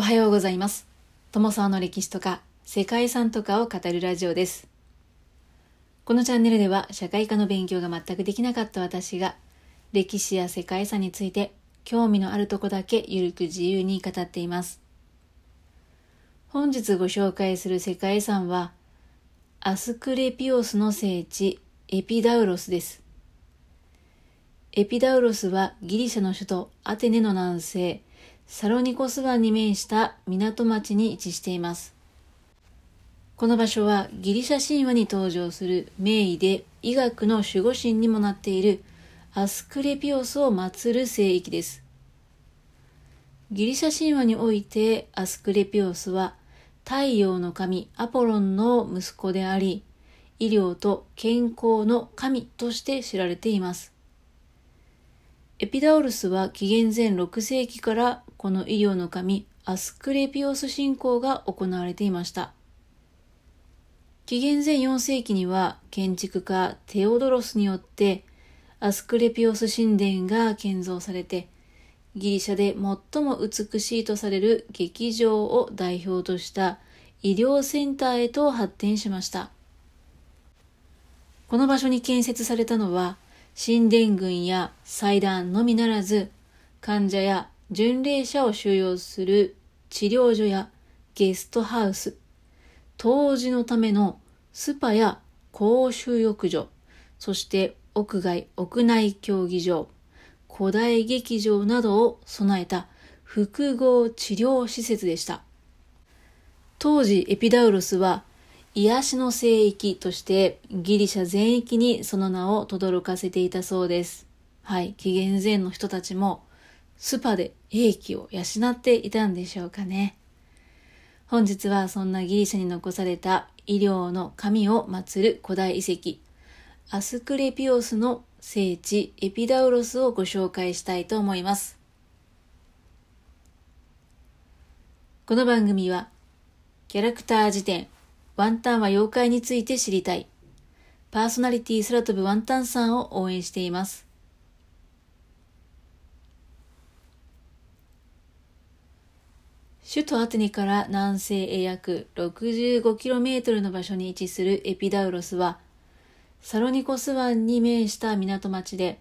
おはようございます。友沢の歴史とか世界遺産とかを語るラジオです。このチャンネルでは社会科の勉強が全くできなかった私が歴史や世界遺産について興味のあるとこだけゆるく自由に語っています。本日ご紹介する世界遺産はアスクレピオスの聖地エピダウロスです。エピダウロスはギリシャの首都アテネの南西サロニコス湾に面した港町に位置しています。この場所はギリシャ神話に登場する名医で医学の守護神にもなっているアスクレピオスを祀る聖域です。ギリシャ神話においてアスクレピオスは太陽の神アポロンの息子であり、医療と健康の神として知られています。エピダウルスは紀元前6世紀からこの医療の神アスクレピオス信仰が行われていました。紀元前4世紀には建築家テオドロスによってアスクレピオス神殿が建造されてギリシャで最も美しいとされる劇場を代表とした医療センターへと発展しました。この場所に建設されたのは神殿群や祭壇のみならず、患者や巡礼者を収容する治療所やゲストハウス、当時のためのスパや公衆浴場、そして屋外、屋内競技場、古代劇場などを備えた複合治療施設でした。当時エピダウロスは癒しの聖域としてギリシャ全域にその名を轟かせていたそうです。はい、紀元前の人たちもスパで英気を養っていたんでしょうかね。本日はそんなギリシャに残された医療の神を祀る古代遺跡、アスクレピオスの聖地エピダウロスをご紹介したいと思います。この番組は、キャラクター辞典ワンタンは妖怪について知りたい。パーソナリティ空飛ぶワンタンさんを応援しています。首都アテネから南西へ約 65km の場所に位置するエピダウロスは、サロニコス湾に面した港町で、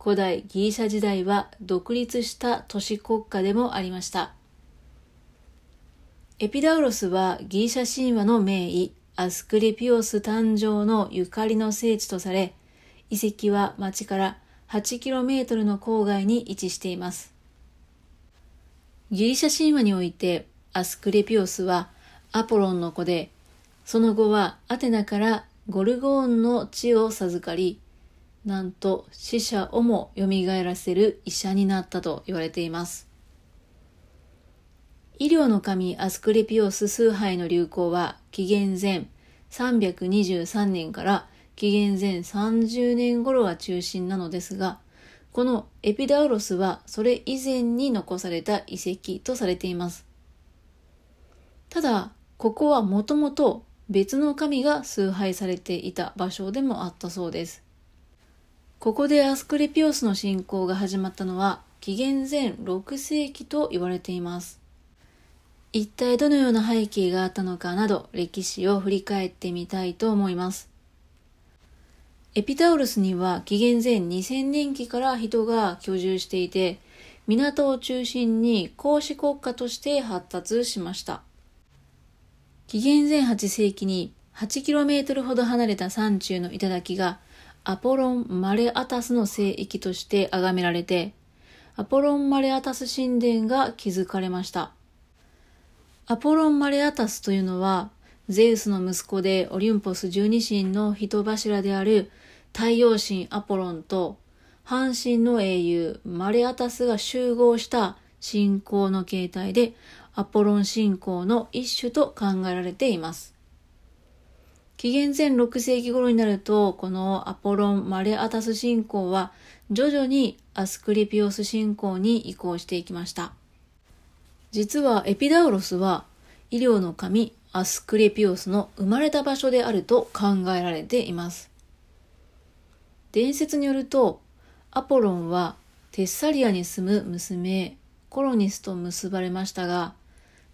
古代ギリシャ時代は独立した都市国家でもありました。エピダウロスはギリシャ神話の名医、アスクレピオス誕生のゆかりの聖地とされ、遺跡は町から 8km の郊外に位置しています。ギリシャ神話において、アスクレピオスはアポロンの子で、その後はアテナからゴルゴーンの地を授かり、なんと死者をも蘇らせる医者になったと言われています。医療の神アスクレピオス崇拝の流行は紀元前323年から紀元前30年頃が中心なのですが、このエピダウロスはそれ以前に残された遺跡とされています。ただ、ここはもともと別の神が崇拝されていた場所でもあったそうです。ここでアスクレピオスの信仰が始まったのは紀元前6世紀と言われています。一体どのような背景があったのかなど歴史を振り返ってみたいと思います。エピタウルスには紀元前2000年期から人が居住していて、港を中心に公使国家として発達しました。紀元前8世紀に 8km ほど離れた山中の頂がアポロン・マレアタスの聖域として崇められて、アポロン・マレアタス神殿が築かれました。アポロン・マレアタスというのは、ゼウスの息子でオリンポス十二神の人柱である太陽神アポロンと半神の英雄マレアタスが集合した信仰の形態でアポロン信仰の一種と考えられています。紀元前6世紀頃になると、このアポロン・マレアタス信仰は徐々にアスクリピオス信仰に移行していきました。実はエピダウロスは医療の神アスクレピオスの生まれた場所であると考えられています。伝説によると、アポロンはテッサリアに住む娘コロニスと結ばれましたが、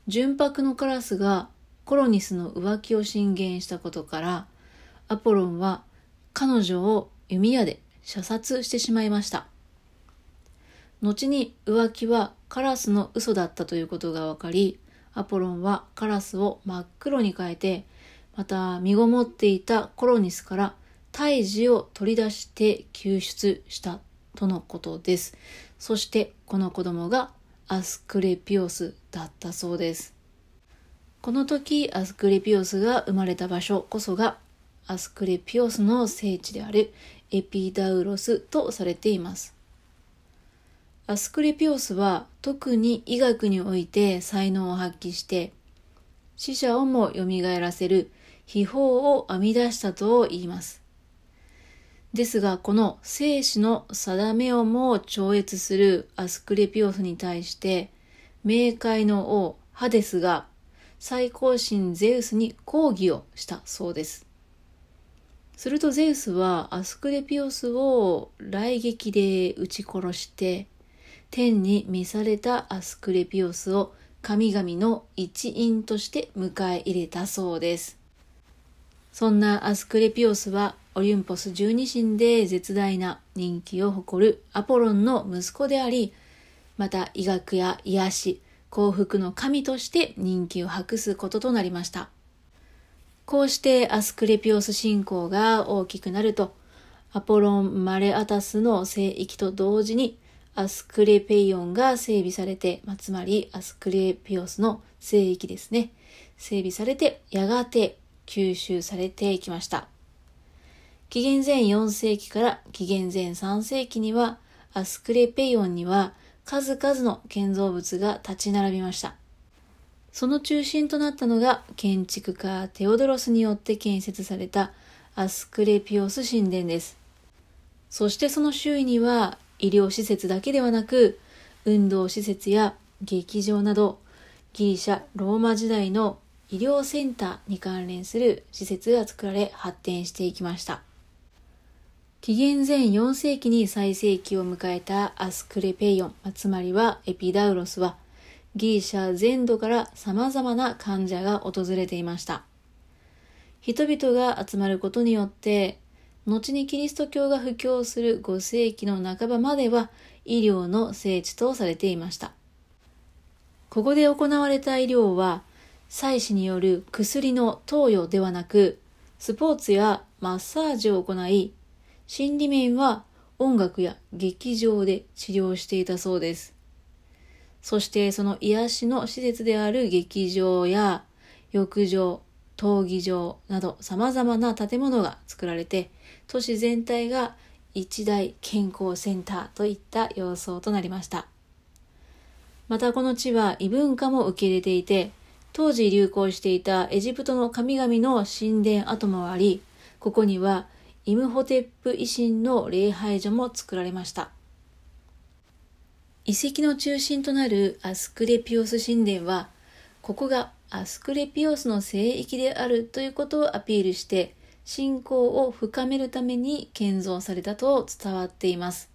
純白のカラスがコロニスの浮気を進言したことからアポロンは彼女を弓矢で射殺してしまいました後に浮気はカラスの嘘だったということが分かりアポロンはカラスを真っ黒に変えてまた身ごもっていたコロニスから胎児を取り出して救出したとのことです。そしてこの子供がアスクレピオスだったそうです。この時アスクレピオスが生まれた場所こそがアスクレピオスの聖地であるエピダウロスとされています。アスクレピオスは特に医学において才能を発揮して死者をも蘇らせる秘宝を編み出したと言います。ですが、この生死の定めをも超越するアスクレピオスに対して、冥界の王ハデスが最高神ゼウスに抗議をしたそうです。するとゼウスはアスクレピオスを雷撃で撃ち殺して、天に召されたアスクレピオスを神々の一員として迎え入れたそうです。そんなアスクレピオスはオリュンポス十二神で絶大な人気を誇るアポロンの息子であり、また医学や癒し、幸福の神として人気を博すこととなりました。こうしてアスクレピオス信仰が大きくなると、アポロン・マレアタスの聖域と同時にアスクレペイオンが整備されて、まあ、つまりアスクレピオスの聖域ですね。整備されて、やがて吸収されていきました。紀元前4世紀から紀元前3世紀には、アスクレペイオンには数々の建造物が立ち並びました。その中心となったのが建築家テオドロスによって建設されたアスクレピオス神殿です。そしてその周囲には医療施設だけではなく運動施設や劇場などギリシャ・ローマ時代の医療センターに関連する施設が作られ発展していきました。紀元前4世紀に最盛期を迎えたアスクレペイオン、つまりはエピダウロスは、ギリシャ全土から様々な患者が訪れていました。人々が集まることによって、後にキリスト教が布教する5世紀の半ばまでは医療の聖地とされていました。ここで行われた医療は、祭司による薬の投与ではなく、スポーツやマッサージを行い、心理面は音楽や劇場で治療していたそうです。そしてその癒しの施設である劇場や浴場、闘技場など様々な建物が作られて、都市全体が一大健康センターといった様相となりました。またこの地は異文化も受け入れていて、当時流行していたエジプトの神々の神殿跡もあり、ここにはイムホテップ維新の礼拝所も作られました。遺跡の中心となるアスクレピオス神殿は、ここがアスクレピオスの聖域であるということをアピールして、信仰を深めるために建造されたと伝わっています。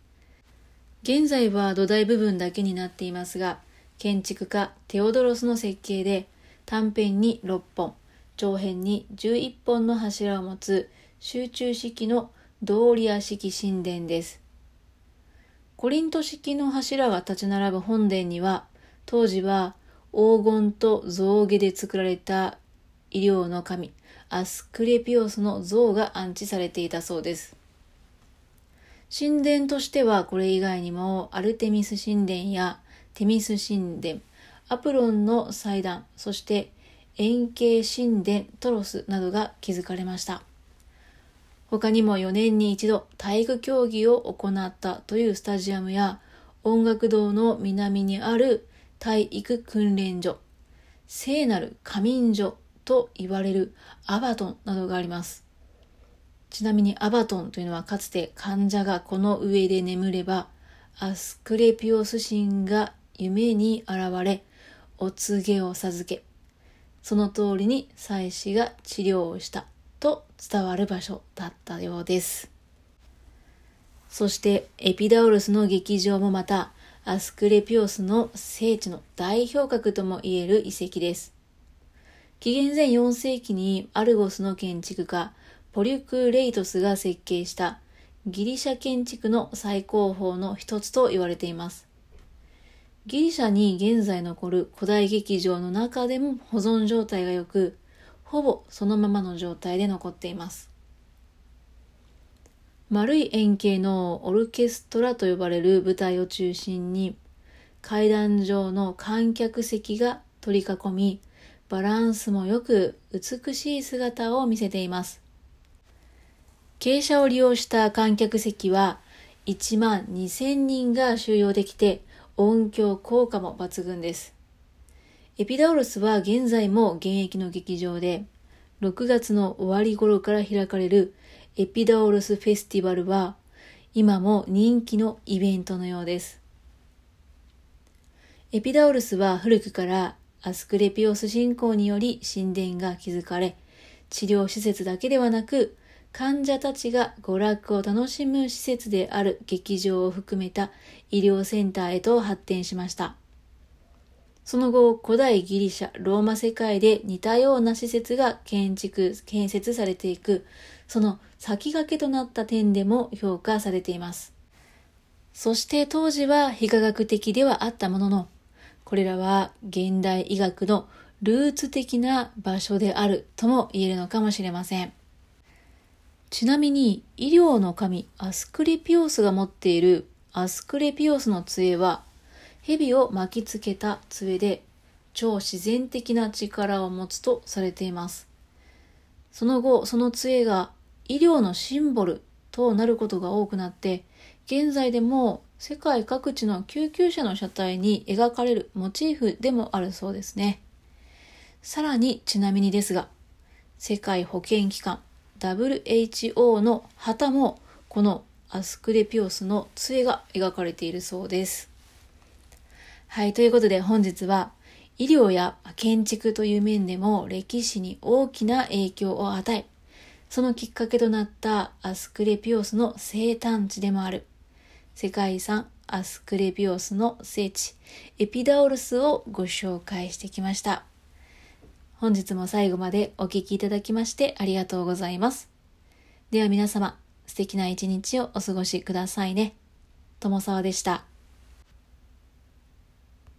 現在は土台部分だけになっていますが、建築家テオドロスの設計で短辺に6本、長辺に11本の柱を持つ集中式のドーリア式神殿です。コリント式の柱が立ち並ぶ本殿には、当時は黄金と象牙で作られた医療の神、アスクレピオスの像が安置されていたそうです。神殿としてはこれ以外にもアルテミス神殿やテミス神殿、アプロンの祭壇、そして円形神殿トロスなどが築かれました。他にも4年に一度体育競技を行ったというスタジアムや音楽堂の南にある体育訓練所、聖なる仮眠所と言われるアバトンなどがあります。ちなみにアバトンというのはかつて患者がこの上で眠ればアスクレピオス神が夢に現れお告げを授けその通りに妻子が治療をしたと伝わる場所だったようです。そしてエピダウルスの劇場もまたアスクレピオスの聖地の代表格とも言える遺跡です。紀元前4世紀にアルゴスの建築家、ポリュク・レイトスが設計したギリシャ建築の最高峰の一つと言われています。ギリシャに現在残る古代劇場の中でも保存状態が良く、ほぼそのままの状態で残っています。丸い円形のオルケストラと呼ばれる舞台を中心に階段状の観客席が取り囲み、バランスも良く美しい姿を見せています。傾斜を利用した観客席は1万2000人が収容できて音響効果も抜群です。エピダウロスは現在も現役の劇場で6月の終わり頃から開かれるエピダウロスフェスティバルは今も人気のイベントのようです。エピダウルスは古くからアスクレピオス信仰により神殿が築かれ、治療施設だけではなく、患者たちが娯楽を楽しむ施設である劇場を含めた医療センターへと発展しました。その後、古代ギリシャ、ローマ世界で似たような施設が建築、建設されていく、その先駆けとなった点でも評価されています。そして当時は非科学的ではあったものの、これらは現代医学のルーツ的な場所であるとも言えるのかもしれません。ちなみに医療の神アスクレピオスが持っているアスクレピオスの杖は蛇を巻きつけた杖で超自然的な力を持つとされています。その後、その杖が医療のシンボルとなることが多くなって、現在でも世界各地の救急車の車体に描かれるモチーフでもあるそうですね。さらにちなみにですが、世界保健機関 WHO の旗もこのアスクレピオスの杖が描かれているそうです。はい、ということで本日は医療や建築という面でも歴史に大きな影響を与え、そのきっかけとなったアスクレピオスの生誕地でもある世界遺産アスクレピオスの聖地エピダオルスをご紹介してきました。本日も最後までお聴きいただきましてありがとうございます。では皆様、素敵な一日をお過ごしくださいね。友沢でした。